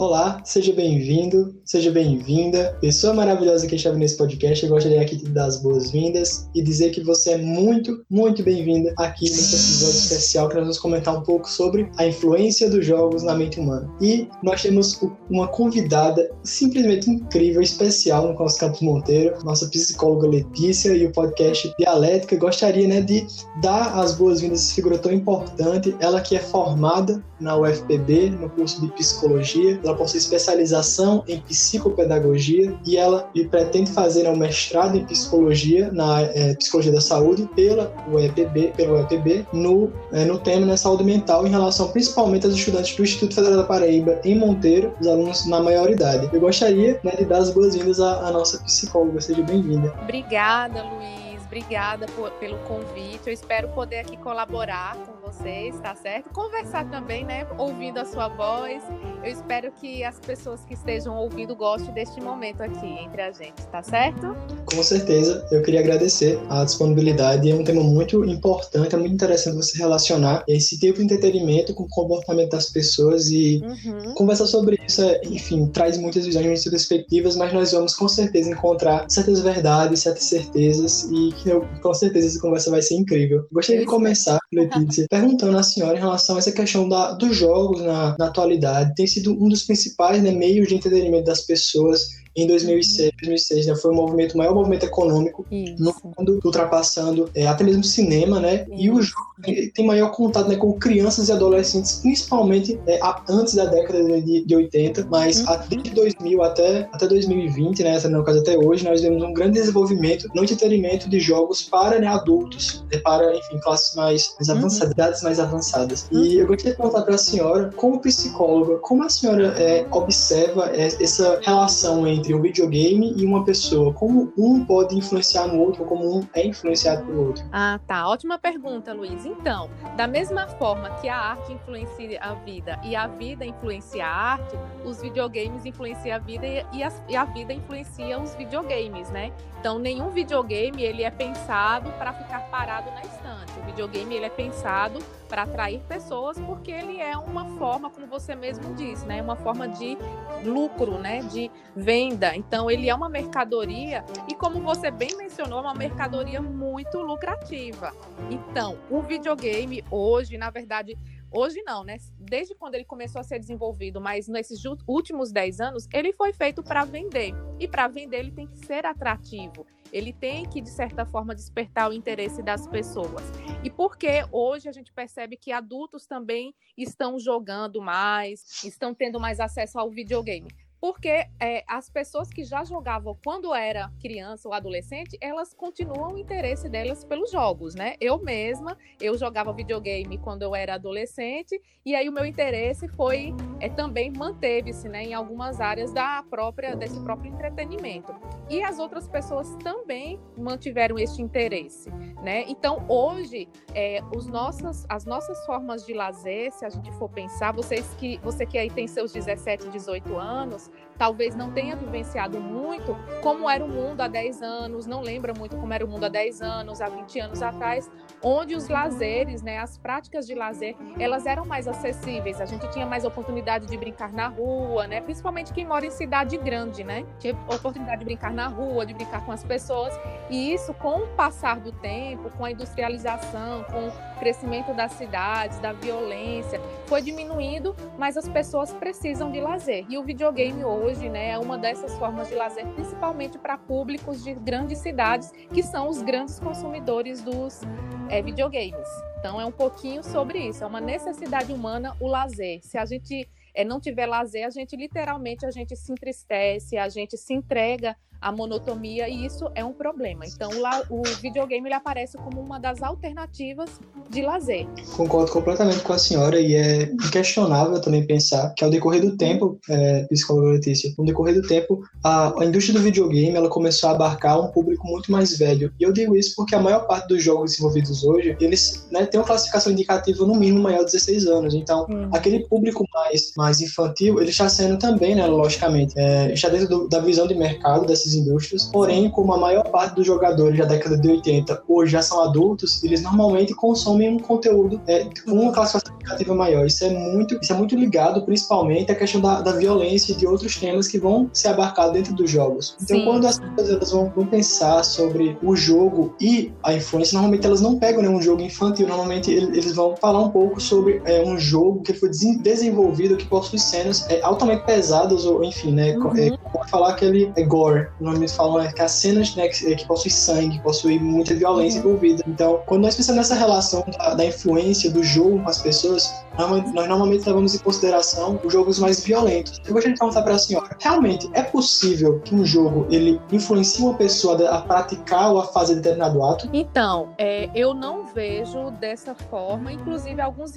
Olá, seja bem-vindo, seja bem-vinda. Pessoa maravilhosa que está nesse podcast, eu gostaria aqui de dar as boas-vindas e dizer que você é muito, muito bem-vinda aqui nesse episódio especial que nós vamos comentar um pouco sobre a influência dos jogos na mente humana. E nós temos uma convidada simplesmente incrível, especial no nosso Campos Monteiro, nossa psicóloga Letícia e o podcast Dialética. Gostaria né, de dar as boas-vindas a essa figura tão importante, ela que é formada na UFPB, no curso de Psicologia, ela possui especialização em psicopedagogia e ela e pretende fazer um mestrado em psicologia na é, psicologia da saúde pela UEPB, pelo UEPB no, é, no tema né, saúde mental em relação principalmente aos estudantes do Instituto Federal da Paraíba em Monteiro, os alunos na maioridade. Eu gostaria né, de dar as boas-vindas à, à nossa psicóloga. Seja bem-vinda. Obrigada, Luiz obrigada por, pelo convite. Eu espero poder aqui colaborar com vocês, tá certo? Conversar também, né? Ouvindo a sua voz. Eu espero que as pessoas que estejam ouvindo gostem deste momento aqui entre a gente, tá certo? Com certeza. Eu queria agradecer a disponibilidade. É um tema muito importante, é muito interessante você relacionar esse tipo de entretenimento com o comportamento das pessoas e uhum. conversar sobre isso, é, enfim, traz muitas visões, muitas perspectivas, mas nós vamos com certeza encontrar certas verdades, certas certezas e que eu, com certeza essa conversa vai ser incrível. Gostaria de começar, Letícia, perguntando à senhora em relação a essa questão da, dos jogos na, na atualidade. Tem sido um dos principais né, meios de entretenimento das pessoas em 2006, 2006 né, foi o movimento, o maior movimento econômico Isso. no mundo, ultrapassando é, até mesmo o cinema, né? Isso. E o jogo tem maior contato né, com crianças e adolescentes, principalmente é, antes da década de, de 80, mas uhum. desde 2000 até, até 2020, né, no caso até hoje, nós vemos um grande desenvolvimento no entretenimento de jogos para né, adultos, né, para, enfim, classes mais, mais uhum. avançadas, idades mais avançadas. Uhum. E eu gostaria de perguntar para a senhora, como psicóloga, como a senhora é, observa é, essa relação entre entre um videogame e uma pessoa? Como um pode influenciar no outro, como um é influenciado pelo outro? Ah, tá. Ótima pergunta, Luiz. Então, da mesma forma que a arte influencia a vida e a vida influencia a arte, os videogames influenciam a vida e a, e a vida influencia os videogames, né? Então, nenhum videogame ele é pensado para ficar parado na estante. O videogame ele é pensado para atrair pessoas porque ele é uma forma, como você mesmo disse, né, uma forma de lucro, né, de venda. Então, ele é uma mercadoria e como você bem mencionou, é uma mercadoria muito lucrativa. Então, o videogame hoje, na verdade, Hoje não, né? Desde quando ele começou a ser desenvolvido, mas nesses últimos 10 anos, ele foi feito para vender. E para vender, ele tem que ser atrativo. Ele tem que, de certa forma, despertar o interesse das pessoas. E porque hoje a gente percebe que adultos também estão jogando mais, estão tendo mais acesso ao videogame porque é, as pessoas que já jogavam quando era criança ou adolescente, elas continuam o interesse delas pelos jogos, né? Eu mesma, eu jogava videogame quando eu era adolescente e aí o meu interesse foi é, também manteve-se, né, em algumas áreas da própria desse próprio entretenimento. E as outras pessoas também mantiveram este interesse, né? Então hoje é, os nossos, as nossas formas de lazer, se a gente for pensar, vocês que você que aí tem seus 17, 18 anos Thank you. Talvez não tenha vivenciado muito como era o mundo há 10 anos, não lembra muito como era o mundo há 10 anos, há 20 anos atrás, onde os lazeres, né, as práticas de lazer, elas eram mais acessíveis. A gente tinha mais oportunidade de brincar na rua, né? Principalmente quem mora em cidade grande, né? Tinha oportunidade de brincar na rua, de brincar com as pessoas. E isso, com o passar do tempo, com a industrialização, com o crescimento das cidades, da violência, foi diminuindo, mas as pessoas precisam de lazer. E o videogame hoje, né, é uma dessas formas de lazer, principalmente para públicos de grandes cidades, que são os grandes consumidores dos é, videogames. Então é um pouquinho sobre isso, é uma necessidade humana o lazer. Se a gente é, não tiver lazer, a gente literalmente a gente se entristece, a gente se entrega a monotonia e isso é um problema. Então, lá, o videogame ele aparece como uma das alternativas de lazer. Concordo completamente com a senhora e é inquestionável também pensar que ao decorrer do tempo, é, psicóloga Letícia, ao decorrer do tempo, a, a, indústria do videogame ela começou a abarcar um público muito mais velho. E eu digo isso porque a maior parte dos jogos desenvolvidos hoje, eles né, têm uma classificação indicativa no mínimo maior de 16 anos. Então, hum. aquele público mais, mais infantil, ele está sendo também, né, logicamente, é, está dentro do, da visão de mercado desses indústrias. Porém, como a maior parte dos jogadores da década de 80 hoje já são adultos, eles normalmente consomem um conteúdo é, com uma classificação indicativa maior. Isso é muito, isso é muito ligado, principalmente, à questão da, da violência e de outros temas que vão ser abarcados dentro dos jogos. Então, Sim. quando as pessoas elas vão, vão, pensar sobre o jogo e a influência, normalmente elas não pegam né, um jogo infantil, normalmente eles vão falar um pouco sobre é, um jogo que foi desenvolvido que possui cenas é, altamente pesadas, ou enfim, né? Uhum. É, falar que ele é gore. Normalmente falam é, que as cenas né, que, que possuem sangue, que possuem muita violência uhum. envolvida. Então, quando nós pensamos nessa relação da, da influência do jogo com as pessoas, nós normalmente levamos em consideração os jogos mais violentos. Eu gostaria de perguntar para a senhora, realmente é possível que um jogo ele influencie uma pessoa a praticar ou a fazer determinado ato? Então, é, eu não vejo dessa forma. Inclusive, alguns,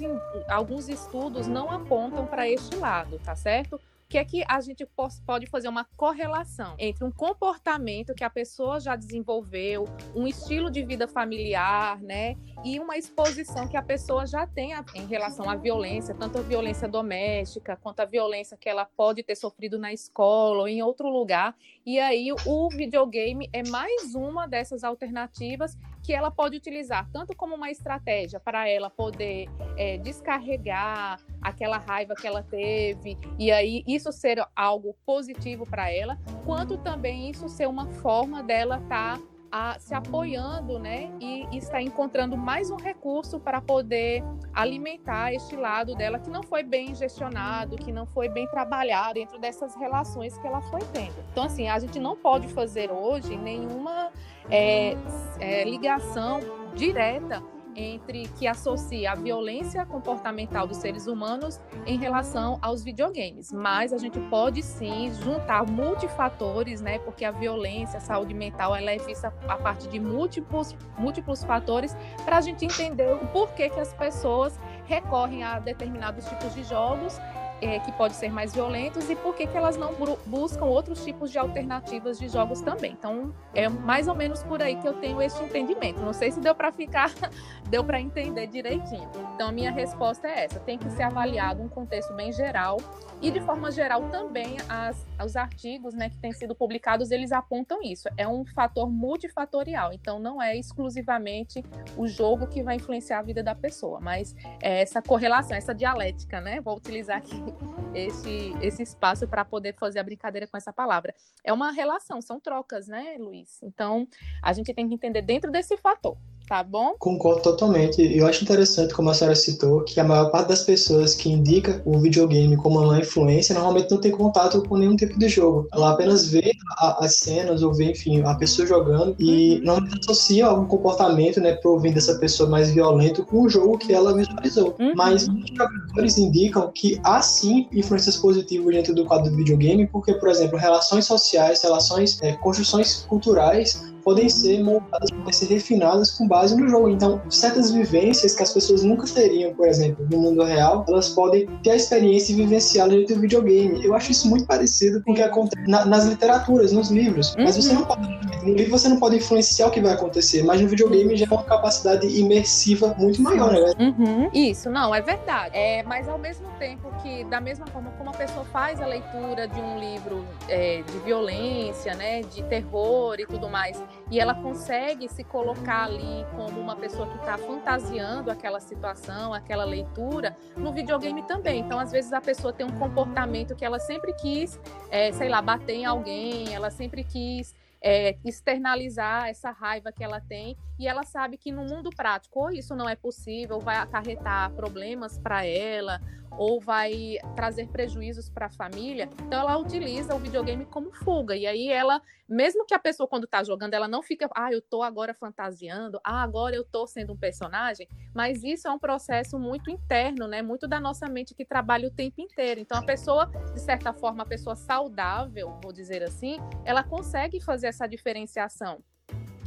alguns estudos não apontam para este lado, tá certo? Que é que a gente pode fazer uma correlação entre um comportamento que a pessoa já desenvolveu, um estilo de vida familiar, né, e uma exposição que a pessoa já tem em relação à violência, tanto a violência doméstica quanto a violência que ela pode ter sofrido na escola ou em outro lugar. E aí o videogame é mais uma dessas alternativas que ela pode utilizar tanto como uma estratégia para ela poder é, descarregar aquela raiva que ela teve e aí isso ser algo positivo para ela, quanto também isso ser uma forma dela estar tá a, se apoiando, né, e, está encontrando mais um recurso para poder alimentar este lado dela que não foi bem gestionado, que não foi bem trabalhado dentro dessas relações que ela foi tendo. Então, assim, a gente não pode fazer hoje nenhuma é, é, ligação direta entre que associa a violência comportamental dos seres humanos em relação aos videogames. Mas a gente pode sim juntar multifatores, né? Porque a violência, a saúde mental, ela é vista a partir de múltiplos, múltiplos fatores para a gente entender o porquê que as pessoas recorrem a determinados tipos de jogos é, que pode ser mais violentos e por que, que elas não buscam outros tipos de alternativas de jogos também. Então, é mais ou menos por aí que eu tenho este entendimento. Não sei se deu para ficar, deu para entender direitinho. Então, a minha resposta é essa: tem que ser avaliado um contexto bem geral e, de forma geral, também as, os artigos né, que têm sido publicados eles apontam isso. É um fator multifatorial. Então, não é exclusivamente o jogo que vai influenciar a vida da pessoa, mas é essa correlação, essa dialética, né? Vou utilizar aqui esse, esse espaço para poder fazer a brincadeira com essa palavra. É uma relação, são trocas, né, Luiz? Então, a gente tem que entender dentro desse fator tá bom? Concordo totalmente. Eu acho interessante, como a senhora citou, que a maior parte das pessoas que indica o videogame como uma influência normalmente não tem contato com nenhum tipo de jogo. Ela apenas vê a, as cenas ou vê, enfim, a pessoa jogando e uhum. normalmente associa algum comportamento, né, provém dessa pessoa mais violento com o jogo que ela visualizou. Uhum. Mas muitos jogadores indicam que há sim influências positivas dentro do quadro do videogame, porque, por exemplo, relações sociais, relações, é, construções culturais podem ser moldadas, podem ser refinadas com base no jogo. Então, certas vivências que as pessoas nunca teriam, por exemplo, no mundo real, elas podem ter a experiência e vivenciá-la dentro do videogame. Eu acho isso muito parecido com o que acontece na, nas literaturas, nos livros. Mas você uhum. não pode, no livro você não pode influenciar o que vai acontecer, mas no videogame já é uma capacidade imersiva muito maior, né? Uhum. Isso, não, é verdade. É, mas ao mesmo tempo que, da mesma forma como a pessoa faz a leitura de um livro é, de violência, né, de terror e tudo mais, e ela consegue se colocar ali como uma pessoa que está fantasiando aquela situação, aquela leitura, no videogame também. Então, às vezes, a pessoa tem um comportamento que ela sempre quis, é, sei lá, bater em alguém, ela sempre quis é, externalizar essa raiva que ela tem e ela sabe que no mundo prático ou isso não é possível, vai acarretar problemas para ela ou vai trazer prejuízos para a família, então ela utiliza o videogame como fuga. E aí ela, mesmo que a pessoa quando está jogando, ela não fica, ah, eu estou agora fantasiando, ah, agora eu estou sendo um personagem, mas isso é um processo muito interno, né? Muito da nossa mente que trabalha o tempo inteiro. Então a pessoa, de certa forma, a pessoa saudável, vou dizer assim, ela consegue fazer essa diferenciação.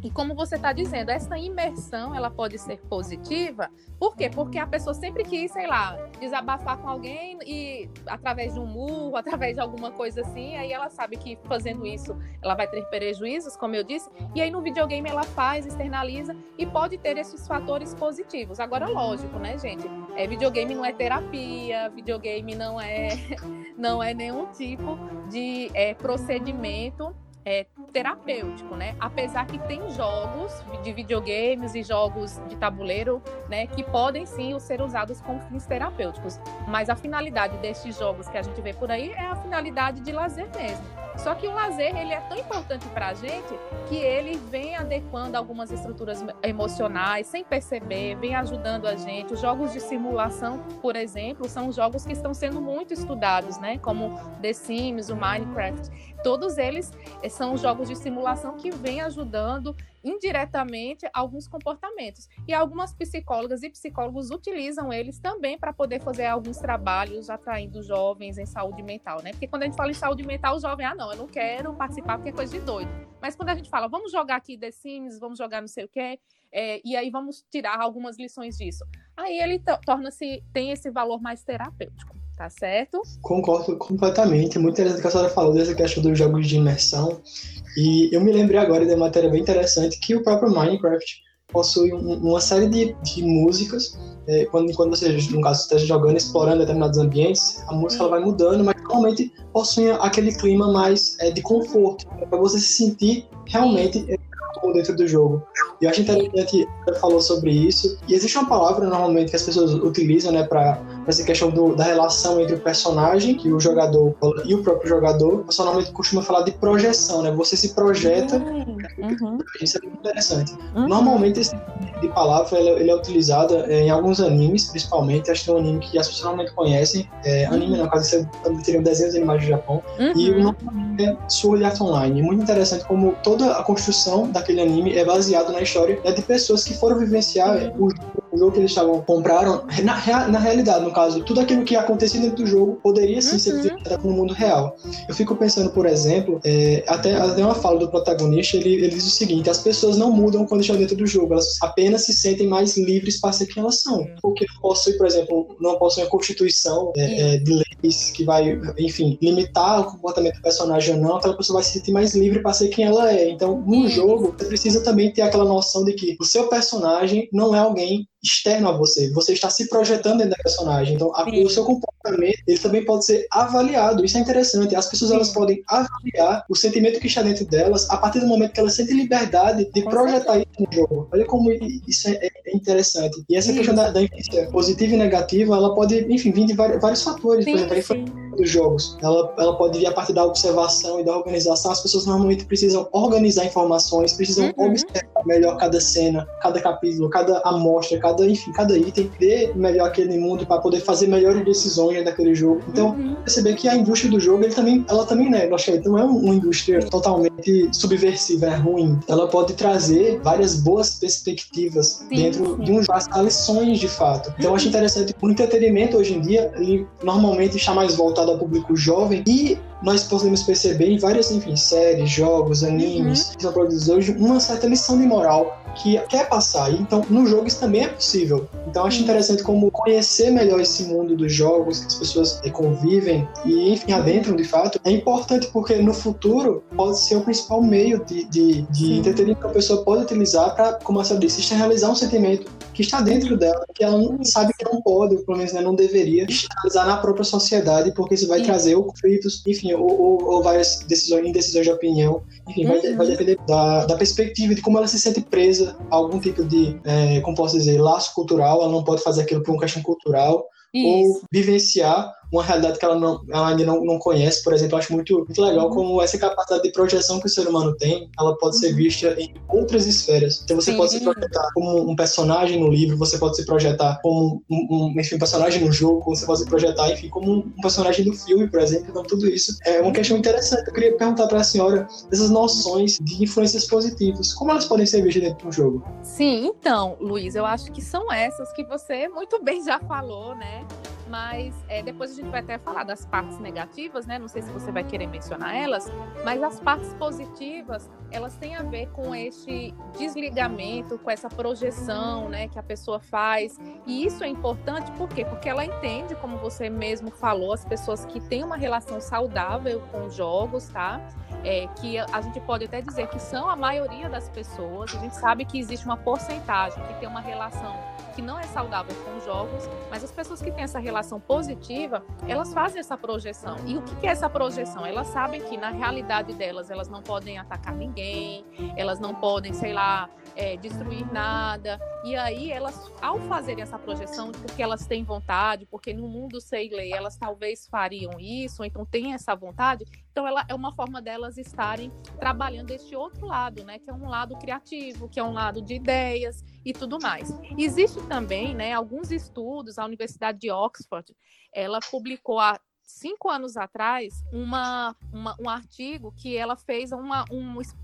E como você está dizendo, essa imersão ela pode ser positiva. Por quê? Porque a pessoa sempre quis, sei lá, desabafar com alguém e através de um murro, através de alguma coisa assim, aí ela sabe que fazendo isso ela vai ter prejuízos, como eu disse, e aí no videogame ela faz, externaliza e pode ter esses fatores positivos. Agora, lógico, né, gente? É, videogame não é terapia, videogame não é, não é nenhum tipo de é, procedimento é, terapêutico, né? Apesar que tem jogos de videogames e jogos de tabuleiro, né, que podem sim ser usados com fins terapêuticos, mas a finalidade destes jogos que a gente vê por aí é a finalidade de lazer mesmo. Só que o lazer ele é tão importante para a gente que ele vem adequando algumas estruturas emocionais sem perceber, vem ajudando a gente. Os jogos de simulação, por exemplo, são jogos que estão sendo muito estudados, né? Como The Sims, o Minecraft. Todos eles eh, são jogos de simulação que vêm ajudando indiretamente alguns comportamentos. E algumas psicólogas e psicólogos utilizam eles também para poder fazer alguns trabalhos atraindo jovens em saúde mental, né? Porque quando a gente fala em saúde mental, o jovem, ah, não, eu não quero participar porque é coisa de doido. Mas quando a gente fala, vamos jogar aqui The Sims, vamos jogar não sei o quê, é, e aí vamos tirar algumas lições disso. Aí ele torna-se, tem esse valor mais terapêutico. Tá certo? Concordo completamente. Muito interessante que a senhora falou dessa questão dos jogos de imersão. E eu me lembrei agora de uma matéria bem interessante que o próprio Minecraft possui uma série de, de músicas. É, quando, quando você, no caso, esteja jogando, explorando determinados ambientes, a música ela vai mudando, mas normalmente possui aquele clima mais é, de conforto, para você se sentir realmente é, dentro do jogo. E eu acho interessante que falou sobre isso. E existe uma palavra normalmente que as pessoas utilizam, né, para essa questão do, da relação entre o personagem que o jogador e o próprio jogador. Você normalmente costuma falar de projeção, né? Você se projeta. Uhum. Isso é muito interessante. Uhum. Normalmente esse tipo de palavra ele, ele é utilizado é, em alguns animes, principalmente. Acho que tem um anime que as pessoas normalmente conhecem. É, uhum. Anime, no caso, seriam desenhos animais do Japão. E o nome é Sword Art Online. Muito interessante como toda a construção daquele anime é baseado na história né, de pessoas que foram vivenciar o, o, jogo que eles estavam compraram. Na, na realidade, no caso, tudo aquilo que acontecia dentro do jogo poderia sim uhum. ser no mundo real. Eu fico pensando, por exemplo, é, até, até uma fala do protagonista, ele, ele diz o seguinte: as pessoas não mudam quando estão dentro do jogo, elas apenas se sentem mais livres para ser quem elas são. Porque não possui, por exemplo, não possui uma constituição é, é, de leis que vai, enfim, limitar o comportamento do personagem ou não, aquela pessoa vai se sentir mais livre para ser quem ela é. Então, no jogo, você precisa também ter aquela noção de que o seu personagem não é alguém externo a você. Você está se projetando dentro da personagem. Então, a, o seu comportamento ele também pode ser avaliado. Isso é interessante. As pessoas elas podem avaliar o sentimento que está dentro delas a partir do momento que elas sentem liberdade de projetar isso no jogo. Olha como isso é, é interessante. E essa questão da, da influência positiva e negativa, ela pode, enfim, vir de vários, vários fatores. Sim, Por exemplo, a influência dos jogos. Ela, ela pode vir a partir da observação e da organização. As pessoas normalmente precisam organizar informações, precisam uhum. observar melhor cada cena, cada capítulo, cada amostra, cada, enfim, cada item, ver melhor aquele mundo para poder fazer melhores decisões daquele jogo. Então, uhum. perceber que a indústria do jogo, ele também, ela também né, não é uma indústria totalmente subversiva, é ruim. Ela pode trazer várias boas perspectivas sim, dentro sim. de um jogo, lições de fato. Então, eu acho interessante o entretenimento hoje em dia, ele normalmente está mais voltado ao público jovem e nós podemos perceber em várias, enfim, séries, jogos, animes, uhum. que são produzidos hoje, uma certa lição de moral que quer passar. Então, no jogo isso também é possível. Então, acho interessante como conhecer melhor esse mundo dos jogos, que as pessoas convivem e, enfim, adentram de fato, é importante porque no futuro pode ser o principal meio de, de, de entretenimento que a pessoa pode utilizar para, como a senhora disse, externalizar um sentimento que está dentro dela, que ela não sabe que não pode, ou pelo menos né, não deveria, externalizar na própria sociedade, porque isso vai trazer conflitos, enfim, ou, ou, ou várias decisões, indecisões de opinião, enfim, vai, vai uhum. depender da, da perspectiva, de como ela se sente presa algum tipo de, é, como posso dizer, laço cultural, ela não pode fazer aquilo por uma questão cultural, Isso. ou vivenciar uma realidade que ela, não, ela ainda não, não conhece. Por exemplo, eu acho muito, muito legal uhum. como essa capacidade de projeção que o ser humano tem, ela pode ser uhum. vista em outras esferas. Então você Sim. pode se projetar como um personagem no livro, você pode se projetar como um, um, enfim, um personagem no jogo, você pode se projetar, enfim, como um personagem do filme, por exemplo. Então tudo isso é uma questão interessante. Eu queria perguntar para a senhora essas noções de influências positivas, como elas podem ser vistas dentro do jogo? Sim, então, Luiz, eu acho que são essas que você muito bem já falou, né? Mas é, depois a gente vai até falar das partes negativas, né? Não sei se você vai querer mencionar elas, mas as partes positivas, elas têm a ver com este desligamento, com essa projeção, né, que a pessoa faz. E isso é importante por quê? Porque ela entende, como você mesmo falou, as pessoas que têm uma relação saudável com jogos, tá? É, que a gente pode até dizer que são a maioria das pessoas. A gente sabe que existe uma porcentagem que tem uma relação que não é saudável com jogos, mas as pessoas que têm essa relação positiva, elas fazem essa projeção. E o que é essa projeção? Elas sabem que na realidade delas, elas não podem atacar ninguém, elas não podem, sei lá, é, destruir nada. E aí elas, ao fazerem essa projeção, porque elas têm vontade, porque no mundo sei ler elas talvez fariam isso, então têm essa vontade, então ela é uma forma delas estarem trabalhando este outro lado, né, que é um lado criativo, que é um lado de ideias e tudo mais. Existe também, né, alguns estudos, a Universidade de Oxford, ela publicou há cinco anos atrás uma, uma, um artigo que ela fez uma,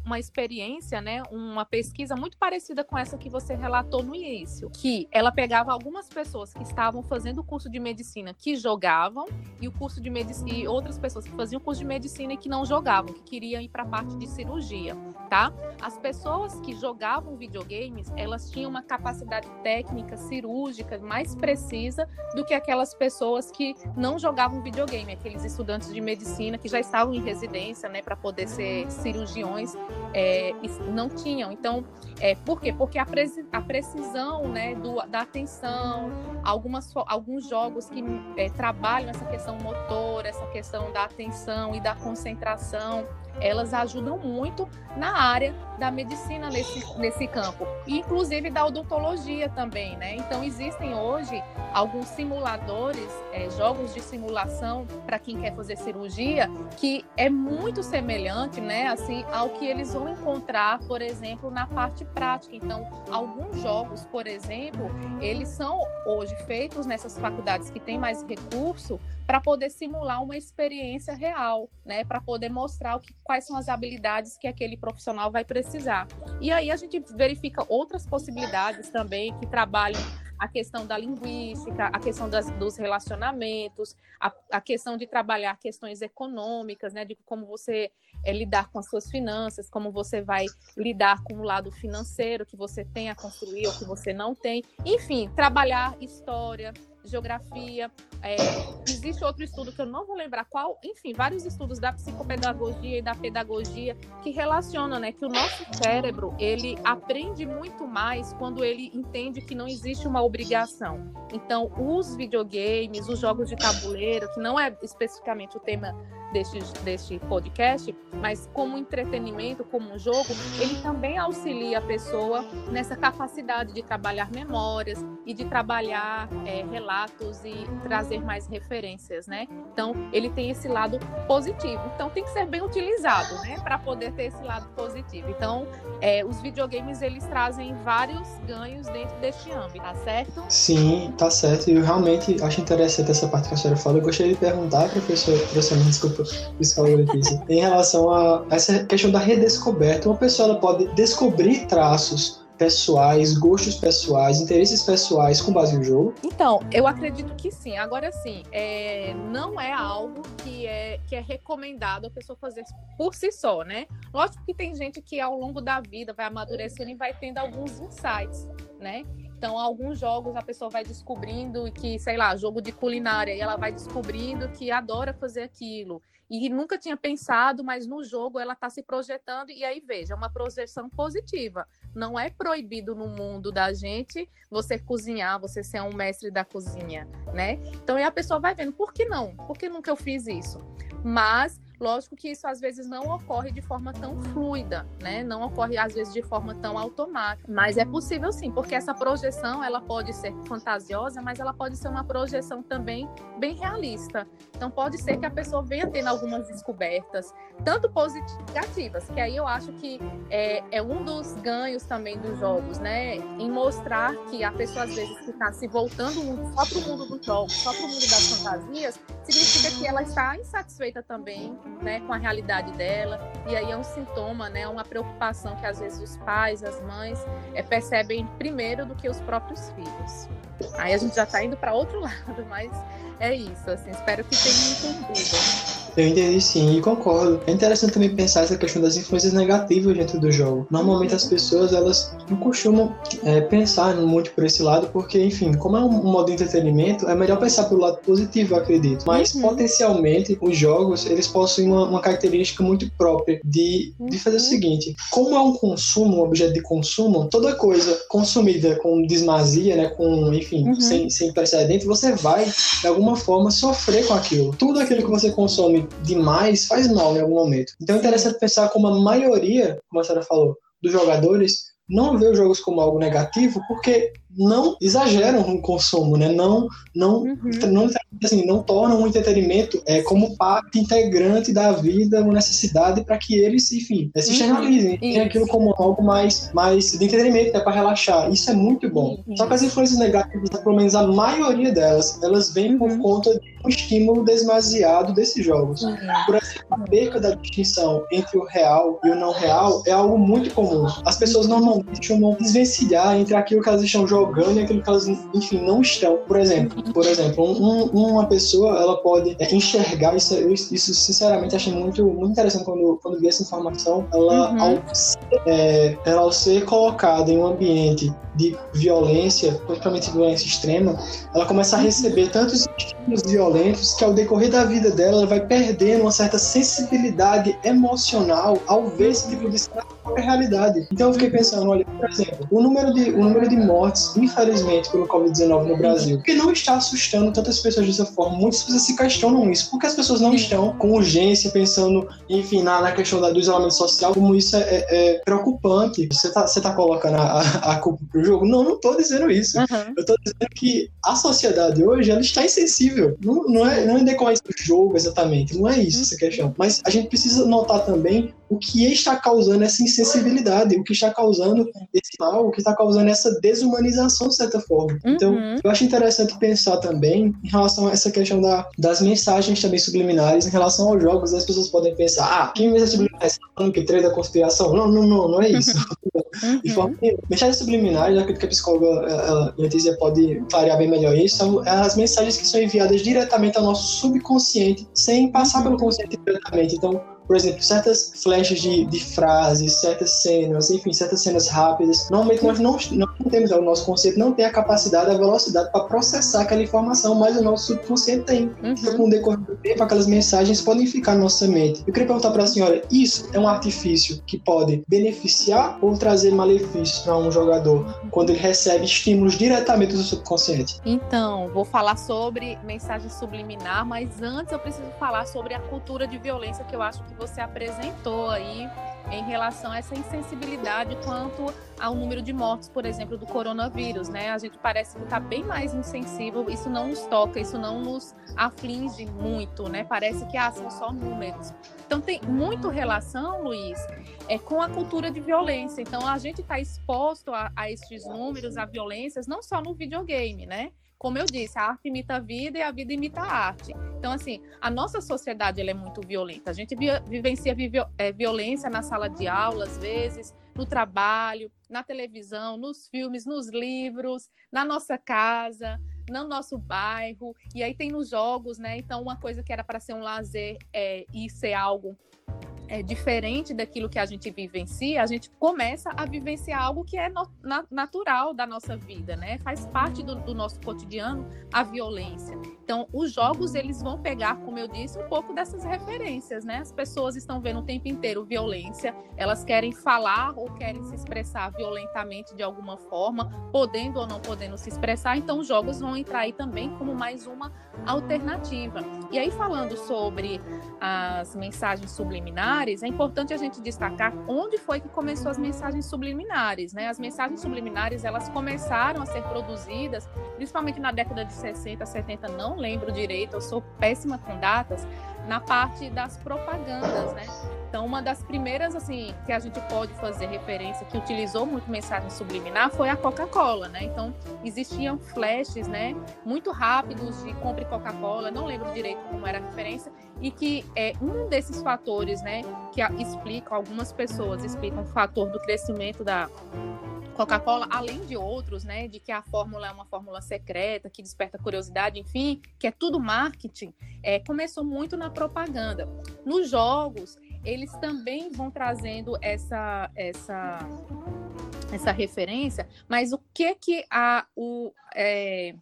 uma, experiência, né, uma pesquisa muito parecida com essa que você relatou no início, que ela pegava algumas pessoas que estavam fazendo o curso de medicina que jogavam e o curso de medicina e outras pessoas que faziam o curso de medicina e que não jogavam, que queriam ir para a parte de cirurgia, tá? As pessoas que jogavam videogames, elas tinham uma capacidade técnica cirúrgica mais precisa do que aquelas pessoas que não jogavam videogames videogame, aqueles estudantes de medicina que já estavam em residência, né, para poder ser cirurgiões, é, não tinham. Então, é, por quê? Porque a, a precisão, né, do, da atenção, algumas, alguns jogos que é, trabalham essa questão motor, essa questão da atenção e da concentração, elas ajudam muito na área da medicina nesse, nesse campo, inclusive da odontologia também, né? Então existem hoje alguns simuladores, é, jogos de simulação para quem quer fazer cirurgia, que é muito semelhante, né, assim, ao que eles vão encontrar, por exemplo, na parte prática. Então, alguns jogos, por exemplo, eles são hoje feitos nessas faculdades que têm mais recurso para poder simular uma experiência real, né, para poder mostrar o que, quais são as habilidades que aquele profissional vai precisar. E aí a gente verifica outras possibilidades também que trabalham a questão da linguística, a questão das, dos relacionamentos, a, a, questão de trabalhar questões econômicas, né, de como você é, lidar com as suas finanças, como você vai lidar com o lado financeiro que você tem a construir ou que você não tem, enfim, trabalhar história, geografia. É, existe outro estudo que eu não vou lembrar qual, enfim, vários estudos da psicopedagogia e da pedagogia que relacionam, né, que o nosso cérebro ele aprende muito mais quando ele entende que não existe uma obrigação. Então, os videogames, os jogos de tabuleiro, que não é especificamente o tema deste, deste podcast, mas como entretenimento, como um jogo, ele também auxilia a pessoa nessa capacidade de trabalhar memórias e de trabalhar é, relatos e trazer mais referências, né? Então, ele tem esse lado positivo. Então, tem que ser bem utilizado, né? Para poder ter esse lado positivo. Então, é, os videogames, eles trazem vários ganhos dentro deste âmbito, tá certo? Sim, tá certo. E eu realmente acho interessante essa parte que a senhora fala. Eu gostaria de perguntar, professor, professor, desculpa, em relação a essa questão da redescoberta. Uma pessoa ela pode descobrir traços pessoais, gostos pessoais, interesses pessoais com base no jogo? Então, eu acredito que sim. Agora sim, é, não é algo que é, que é recomendado a pessoa fazer por si só, né? Lógico que tem gente que ao longo da vida vai amadurecendo e vai tendo alguns insights, né? Então, alguns jogos a pessoa vai descobrindo que, sei lá, jogo de culinária, e ela vai descobrindo que adora fazer aquilo e nunca tinha pensado, mas no jogo ela está se projetando e aí veja, uma projeção positiva. Não é proibido no mundo da gente você cozinhar, você ser um mestre da cozinha, né? Então aí a pessoa vai vendo, por que não? Por que nunca eu fiz isso? Mas Lógico que isso às vezes não ocorre de forma tão fluida, né? Não ocorre às vezes de forma tão automática, mas é possível sim, porque essa projeção ela pode ser fantasiosa, mas ela pode ser uma projeção também bem realista. Então pode ser que a pessoa venha tendo algumas descobertas, tanto positivas, que aí eu acho que é, é um dos ganhos também dos jogos, né? Em mostrar que a pessoa às vezes está se voltando só para o mundo dos jogos, só para o mundo das fantasias, significa que ela está insatisfeita também né, com a realidade dela. E aí é um sintoma, né, uma preocupação que às vezes os pais, as mães é, percebem primeiro do que os próprios filhos. Aí a gente já está indo para outro lado, mas é isso. Assim, espero que tenham entendido. Eu entendi sim, e concordo. É interessante também pensar essa questão das influências negativas dentro do jogo. Normalmente as pessoas, elas não costumam é, pensar muito por esse lado, porque, enfim, como é um modo de entretenimento, é melhor pensar pelo lado positivo, eu acredito. Mas, uhum. potencialmente, os jogos, eles possuem uma, uma característica muito própria de, de fazer o uhum. seguinte, como é um consumo, um objeto de consumo, toda coisa consumida com desmazia, né, com, enfim, uhum. sem, sem precedente, você vai, de alguma forma, sofrer com aquilo. Tudo aquilo que você consome demais faz mal em algum momento. Então é interessante pensar como a maioria, como a senhora falou, dos jogadores não vê os jogos como algo negativo porque não exageram no consumo, né? Não, não, uhum. não, assim, não tornam o entretenimento é, como parte integrante da vida, uma necessidade para que eles, enfim, se uhum. externalizem, uhum. aquilo como algo mais, mais de entretenimento, né, para relaxar. Isso é muito bom. Uhum. Só que as influências negativas, pelo menos a maioria delas, elas vêm por uhum. conta de um estímulo demasiado desses jogos. Uhum. Por exemplo, a perca da distinção entre o real e o não real é algo muito comum. As pessoas normalmente chamam desvencilhar entre aquilo que elas estão jogando e aquilo que elas, enfim, não estão. Por exemplo, por exemplo, um, uma pessoa ela pode é, enxergar isso, isso sinceramente achei muito, muito interessante quando, quando vi essa informação. Ela, uhum. ao, é, ela ao ser colocada em um ambiente de violência, principalmente violência extrema, ela começa a receber tantos estímulos violentos que ao decorrer da vida dela ela vai perdendo uma certa sensibilidade emocional ao ver esse tipo de cena na própria realidade. Então eu fiquei pensando, olha, por exemplo, o número de, o número de mortes, infelizmente, pelo Covid-19 no Brasil, que não está assustando tantas pessoas dessa forma. Muitas pessoas se questionam isso, porque as pessoas não estão com urgência pensando, enfim, na, na questão da, do isolamento social, como isso é, é, é preocupante. Você está você tá colocando a, a culpa pro jogo? Não, não tô dizendo isso. Uhum. Eu tô dizendo que a sociedade hoje, ela está insensível. Não, não é, não é decorrência do jogo exatamente, não é isso uhum. essa questão. Mas a gente precisa notar também o que está causando essa insensibilidade, o que está causando esse mal, o que está causando essa desumanização, de certa forma. Então, uhum. eu acho interessante pensar também em relação a essa questão da, das mensagens também subliminares, em relação aos jogos, as pessoas podem pensar, ah, que mensagem subliminar está falando que trade da conspiração? Não, não, não, não é isso. Uhum. De forma que, mensagens subliminares, acredito que a psicóloga Letícia pode clarear bem melhor isso, são as mensagens que são enviadas diretamente ao nosso subconsciente, sem passar uhum. pelo consciente diretamente. Então, por exemplo, certas flechas de, de frases, certas cenas, enfim, certas cenas rápidas. Normalmente nós não, não temos, o nosso conceito não tem a capacidade, a velocidade para processar aquela informação, mas o nosso subconsciente tem. Uhum. Então, com o decorrer do tempo, aquelas mensagens podem ficar na nossa mente. Eu queria perguntar para a senhora: isso é um artifício que pode beneficiar ou trazer malefícios para um jogador quando ele recebe estímulos diretamente do subconsciente? Então, vou falar sobre mensagem subliminar, mas antes eu preciso falar sobre a cultura de violência que eu acho que que você apresentou aí em relação a essa insensibilidade quanto ao número de mortes, por exemplo, do coronavírus, né? A gente parece que está bem mais insensível, isso não nos toca, isso não nos aflige muito, né? Parece que ah, são só números. Então tem muito relação, Luiz, é, com a cultura de violência. Então a gente está exposto a, a estes números, a violências, não só no videogame, né? Como eu disse, a arte imita a vida e a vida imita a arte. Então, assim, a nossa sociedade ela é muito violenta. A gente vivencia é, violência na sala de aula, às vezes, no trabalho, na televisão, nos filmes, nos livros, na nossa casa, no nosso bairro. E aí tem nos jogos, né? Então, uma coisa que era para ser um lazer é, e ser algo é, diferente daquilo que a gente vivencia, a gente começa a vivenciar algo que é no, na, natural da nossa vida, né? Faz parte do, do, nosso cotidiano a violência. Então, os jogos eles vão pegar, como eu disse, um pouco dessas referências, né? As pessoas estão vendo o tempo inteiro violência, elas querem falar ou querem se expressar violentamente de alguma forma, podendo ou não podendo se expressar. Então, os jogos vão entrar aí também como mais uma alternativa. E aí, falando sobre as mensagens subliminares, é importante a gente destacar onde foi que começou as mensagens subliminares, né? As mensagens subliminares, elas começaram a ser produzidas, principalmente na década de 60, 70, não lembro direito, eu sou péssima com datas, na parte das propagandas, né? Então, uma das primeiras, assim, que a gente pode fazer referência, que utilizou muito mensagem subliminar, foi a Coca-Cola, né? Então, existiam flashes, né, muito rápidos de compre Coca-Cola, não lembro direito como era a referência, e que é um desses fatores, né, que explicam, algumas pessoas explicam o fator do crescimento da Coca-Cola, além de outros, né, de que a fórmula é uma fórmula secreta, que desperta curiosidade, enfim, que é tudo marketing, é, começou muito na propaganda. Nos jogos, eles também vão trazendo essa, essa, essa referência, mas o que que a, o, é,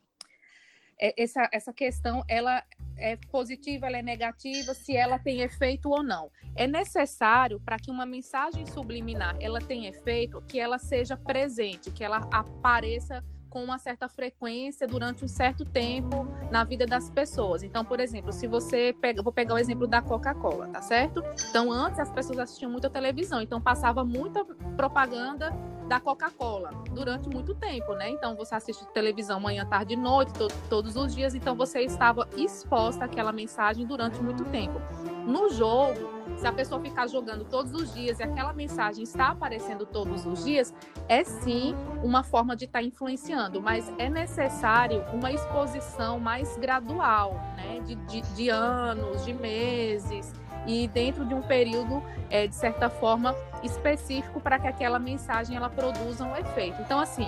é essa, essa questão, ela é positiva, ela é negativa, se ela tem efeito ou não. É necessário para que uma mensagem subliminar ela tenha efeito, que ela seja presente, que ela apareça com uma certa frequência durante um certo tempo na vida das pessoas. Então, por exemplo, se você pega, vou pegar o exemplo da Coca-Cola, tá certo? Então, antes as pessoas assistiam muita televisão, então passava muita propaganda da Coca-Cola durante muito tempo, né? Então você assiste televisão manhã, tarde e noite, to todos os dias, então você estava exposta àquela mensagem durante muito tempo. No jogo, se a pessoa ficar jogando todos os dias e aquela mensagem está aparecendo todos os dias, é sim uma forma de estar tá influenciando, mas é necessário uma exposição mais gradual, né? De, de, de anos, de meses, e dentro de um período, é, de certa forma, específico para que aquela mensagem ela produza um efeito. Então, assim,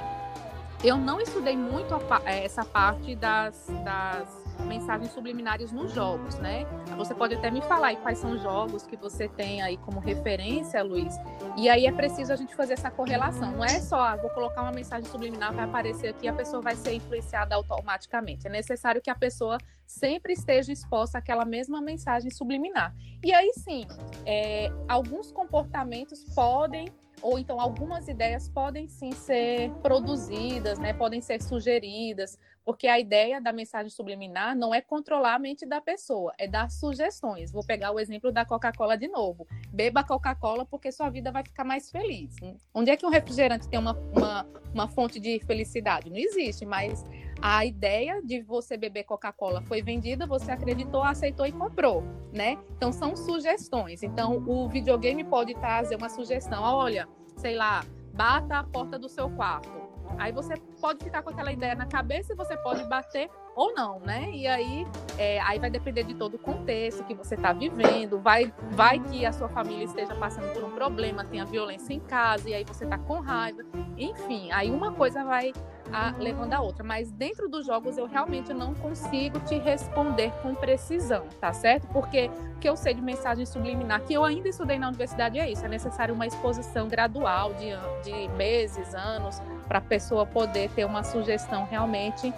eu não estudei muito a, é, essa parte das, das mensagens subliminares nos jogos, né? Você pode até me falar aí quais são os jogos que você tem aí como referência, Luiz. E aí é preciso a gente fazer essa correlação. Não é só, ah, vou colocar uma mensagem subliminar, vai aparecer aqui, a pessoa vai ser influenciada automaticamente. É necessário que a pessoa sempre esteja exposta àquela mesma mensagem subliminar. E aí sim, é, alguns comportamentos podem ou então algumas ideias podem sim ser produzidas, né, podem ser sugeridas, porque a ideia da mensagem subliminar não é controlar a mente da pessoa, é dar sugestões. Vou pegar o exemplo da Coca-Cola de novo. Beba Coca-Cola porque sua vida vai ficar mais feliz. Onde é que um refrigerante tem uma, uma, uma fonte de felicidade? Não existe, mas a ideia de você beber Coca-Cola foi vendida, você acreditou, aceitou e comprou, né? Então são sugestões. Então o videogame pode trazer uma sugestão. Olha, sei lá, bata a porta do seu quarto Aí você pode ficar com aquela ideia na cabeça e você pode bater ou não, né? E aí, é, aí vai depender de todo o contexto que você está vivendo. Vai, vai que a sua família esteja passando por um problema, tenha violência em casa e aí você está com raiva. Enfim, aí uma coisa vai a, levando a outra. Mas dentro dos jogos eu realmente não consigo te responder com precisão, tá certo? Porque o que eu sei de mensagem subliminar, que eu ainda estudei na universidade, é isso. É necessário uma exposição gradual de, de meses, anos, para a pessoa poder ter uma sugestão realmente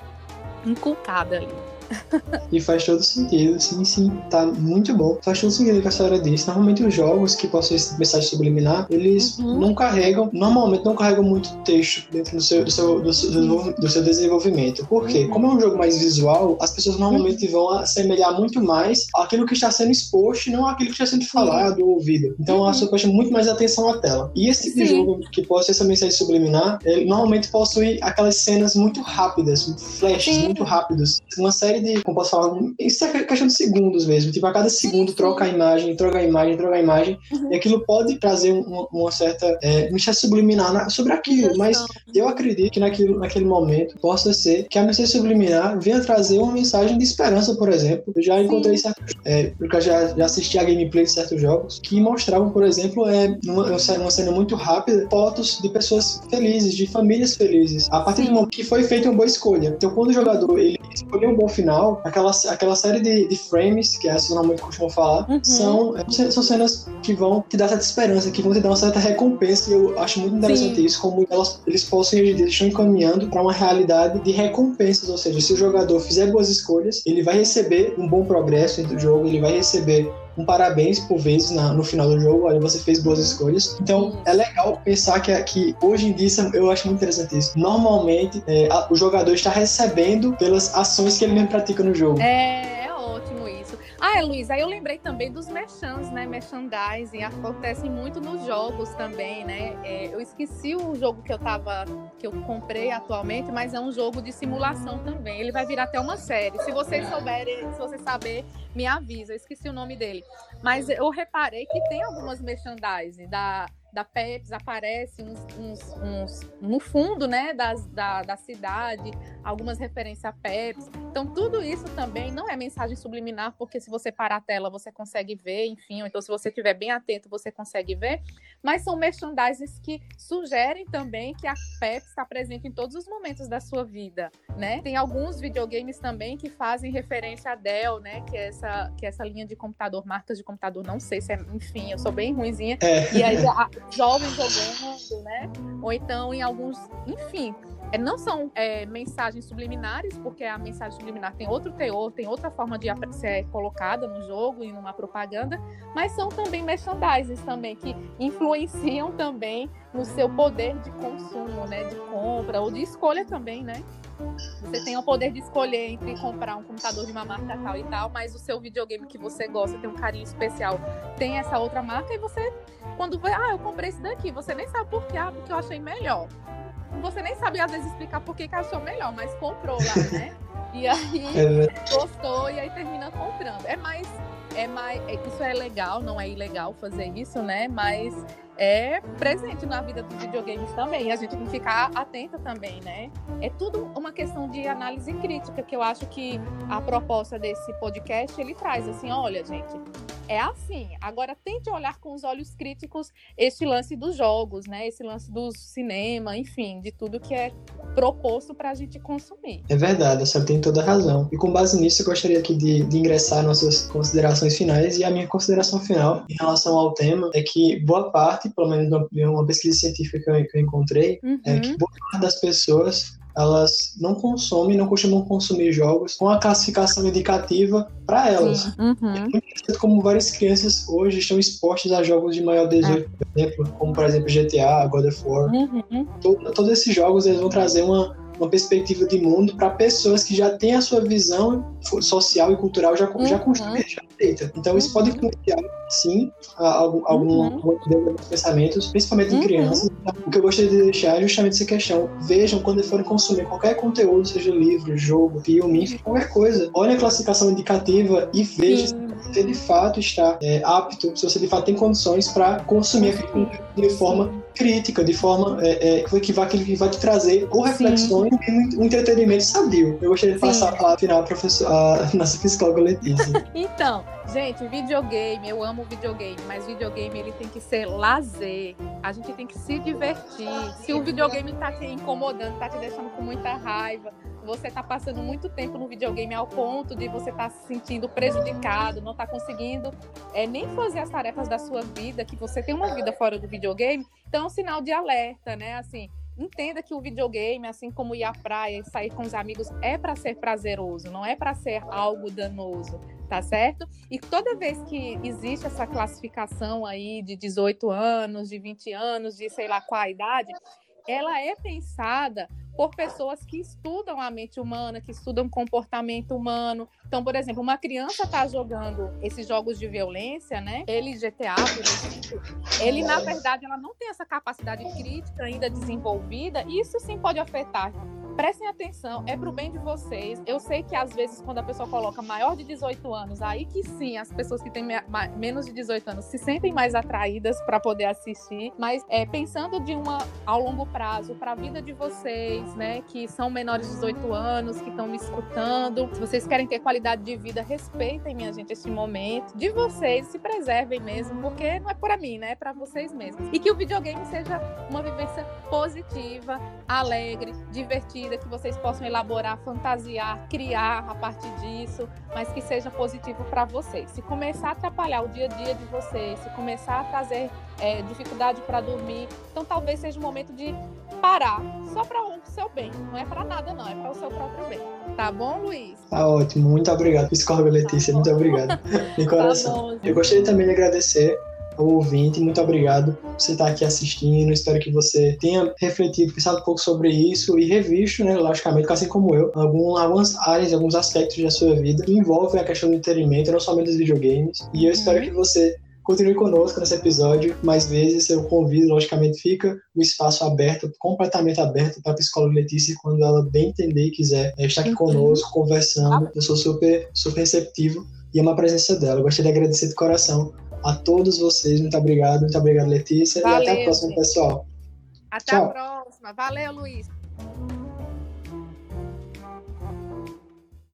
inculcada ali. E faz todo sentido, sim, sim, tá muito bom. Faz todo sentido que a senhora disse. Normalmente os jogos que possuem esse mensagem subliminar, eles uhum. não carregam, normalmente não carregam muito texto dentro do seu, do seu, do seu, do seu desenvolvimento. Por quê? Uhum. Como é um jogo mais visual, as pessoas normalmente uhum. vão assemelhar muito mais aquilo que está sendo exposto e não aquilo que está sendo falado ou ouvido. Então a pessoa presta muito mais atenção à tela. E esse tipo de jogo que possui essa mensagem subliminar, ele normalmente possui aquelas cenas muito rápidas, flashes muito rápidos, uma série série de, como posso falar, isso é questão de segundos mesmo. Tipo, a cada segundo troca a imagem, troca a imagem, troca a imagem. Uhum. E aquilo pode trazer uma, uma certa é, mensagem subliminar na, sobre aquilo. Mas eu acredito que naquilo, naquele momento possa ser que a mensagem subliminar venha trazer uma mensagem de esperança, por exemplo. Eu já encontrei certos, é, porque eu já, já assisti a gameplay de certos jogos que mostravam, por exemplo, é, numa, uma cena muito rápida, fotos de pessoas felizes, de famílias felizes. A partir Sim. do momento que foi feita uma boa escolha. Então, quando o jogador ele escolheu um bom final, final, aquela, aquela série de, de frames, que é essa normalmente costumam falar, uhum. são, são cenas que vão te dar certa esperança, que vão te dar uma certa recompensa, e eu acho muito interessante Sim. isso, como elas, eles possam, eles estão encaminhando para uma realidade de recompensas, ou seja, se o jogador fizer boas escolhas, ele vai receber um bom progresso dentro do jogo, ele vai receber um parabéns por vezes na, no final do jogo, olha, você fez boas escolhas. Então é legal pensar que, que hoje em dia eu acho muito interessante isso. Normalmente é, a, o jogador está recebendo pelas ações que ele mesmo pratica no jogo. É, é. Ah, é, Luiz, aí eu lembrei também dos merchans, né? Merchandising acontece muito nos jogos também, né? É, eu esqueci o jogo que eu tava, que eu comprei atualmente, mas é um jogo de simulação também. Ele vai virar até uma série. Se vocês souberem, se você saber, me avisa. Eu esqueci o nome dele. Mas eu reparei que tem algumas merchandising da da Pepsi aparece uns, uns, uns, no fundo né, das, da, da cidade, algumas referências a Pepsi. Então, tudo isso também não é mensagem subliminar, porque se você parar a tela, você consegue ver, enfim, ou então se você estiver bem atento, você consegue ver. Mas são merchandises que sugerem também que a Pepsi está presente em todos os momentos da sua vida, né? Tem alguns videogames também que fazem referência a Dell, né? Que é essa, que é essa linha de computador, marcas de computador, não sei se é, enfim, eu sou bem ruimzinha. É. E aí a, jovens jogando, né? Ou então em alguns, enfim, é, não são é, mensagens subliminares, porque a mensagem subliminar tem outro teor, tem outra forma de ser colocada no jogo e numa propaganda, mas são também merchandises também que influenciam também no seu poder de consumo, né, de compra ou de escolha também, né? Você tem o poder de escolher entre comprar um computador de uma marca tal e tal, mas o seu videogame que você gosta, tem um carinho especial, tem essa outra marca e você, quando vê, ah, eu comprei esse daqui, você nem sabe por quê, ah, porque eu achei melhor. Você nem sabe às vezes explicar por que, que achou melhor, mas comprou lá, né? E aí é gostou e aí termina comprando. É mais, é mais, é, isso é legal, não é ilegal fazer isso, né? Mas é presente na vida dos videogames também. A gente tem que ficar atenta também, né? É tudo uma questão de análise crítica que eu acho que a proposta desse podcast ele traz assim, olha, gente, é assim. Agora tente olhar com os olhos críticos esse lance dos jogos, né? Esse lance do cinema, enfim, de tudo que é proposto para a gente consumir. É verdade, a senhora tem toda a razão. E com base nisso, eu gostaria aqui de, de ingressar nossas considerações finais. E a minha consideração final em relação ao tema é que boa parte, pelo menos uma pesquisa científica que eu, que eu encontrei, uhum. é que boa parte das pessoas elas não consomem, não costumam consumir jogos com a classificação indicativa para elas. Uhum. É como várias crianças hoje estão expostas a jogos de maior 18, é. por exemplo, como por exemplo GTA, God of War. Uhum. Todo, todos esses jogos eles vão trazer uma uma perspectiva de mundo para pessoas que já têm a sua visão social e cultural já, uhum. já construída, já feita. Então, isso pode influenciar, sim, algum, uhum. pensamentos, principalmente em uhum. crianças. O que eu gostaria de deixar é justamente essa questão. Vejam, quando forem consumir qualquer conteúdo, seja livro, jogo, filme, enfim, qualquer coisa, olhem a classificação indicativa e vejam se você de fato está é, apto, se você de fato tem condições para consumir aquele conteúdo de forma crítica, de forma é, é, que, vai, que vai te trazer ou reflexões e um entretenimento sadio. Eu gostaria de Sim. passar a final a nossa psicóloga Letícia. então, gente, videogame, eu amo videogame, mas videogame ele tem que ser lazer. A gente tem que se divertir. Se o videogame tá te incomodando, tá te deixando com muita raiva, você está passando muito tempo no videogame ao ponto de você estar tá se sentindo prejudicado, não está conseguindo é, nem fazer as tarefas da sua vida, que você tem uma vida fora do videogame, então é um sinal de alerta, né? Assim, entenda que o videogame, assim como ir à praia sair com os amigos, é para ser prazeroso, não é para ser algo danoso, tá certo? E toda vez que existe essa classificação aí de 18 anos, de 20 anos, de sei lá qual a idade, ela é pensada por pessoas que estudam a mente humana, que estudam comportamento humano. Então, por exemplo, uma criança está jogando esses jogos de violência, né? Ele GTA, por exemplo, ele na verdade ela não tem essa capacidade crítica ainda desenvolvida. E isso sim pode afetar prestem atenção, é pro bem de vocês. Eu sei que às vezes quando a pessoa coloca maior de 18 anos, aí que sim, as pessoas que têm me menos de 18 anos se sentem mais atraídas para poder assistir, mas é, pensando de uma ao longo prazo para a vida de vocês, né, que são menores de 18 anos, que estão me escutando, se vocês querem ter qualidade de vida, respeitem, minha gente, esse momento de vocês, se preservem mesmo, porque não é para mim, né, é para vocês mesmos. E que o videogame seja uma vivência positiva, alegre, divertida vida, que vocês possam elaborar, fantasiar, criar a partir disso, mas que seja positivo para vocês. Se começar a atrapalhar o dia a dia de vocês, se começar a trazer é, dificuldade para dormir, então talvez seja o momento de parar, só para o seu bem, não é para nada não, é para o seu próprio bem. Tá bom, Luiz? Tá ótimo, muito obrigado, psicóloga Letícia, tá muito obrigado. De coração. Tá bom, Eu gostaria também de agradecer ao ouvinte. Muito obrigado por você estar aqui assistindo. Espero que você tenha refletido, pensado um pouco sobre isso e revisto, né, logicamente, assim como eu, algum, algumas áreas, alguns aspectos da sua vida que envolvem a questão do entretenimento, não somente dos videogames. E eu espero uhum. que você Continue conosco nesse episódio. Mais vezes eu convido, logicamente, fica o espaço aberto, completamente aberto para a psicóloga Letícia, quando ela bem entender e quiser é, estar aqui conosco, conversando. Eu sou super, super receptivo e é uma presença dela. Eu gostaria de agradecer de coração a todos vocês. Muito obrigado, muito obrigado, Letícia. Valeu, e até a próxima, gente. pessoal. Até Tchau. a próxima. Valeu, Luiz.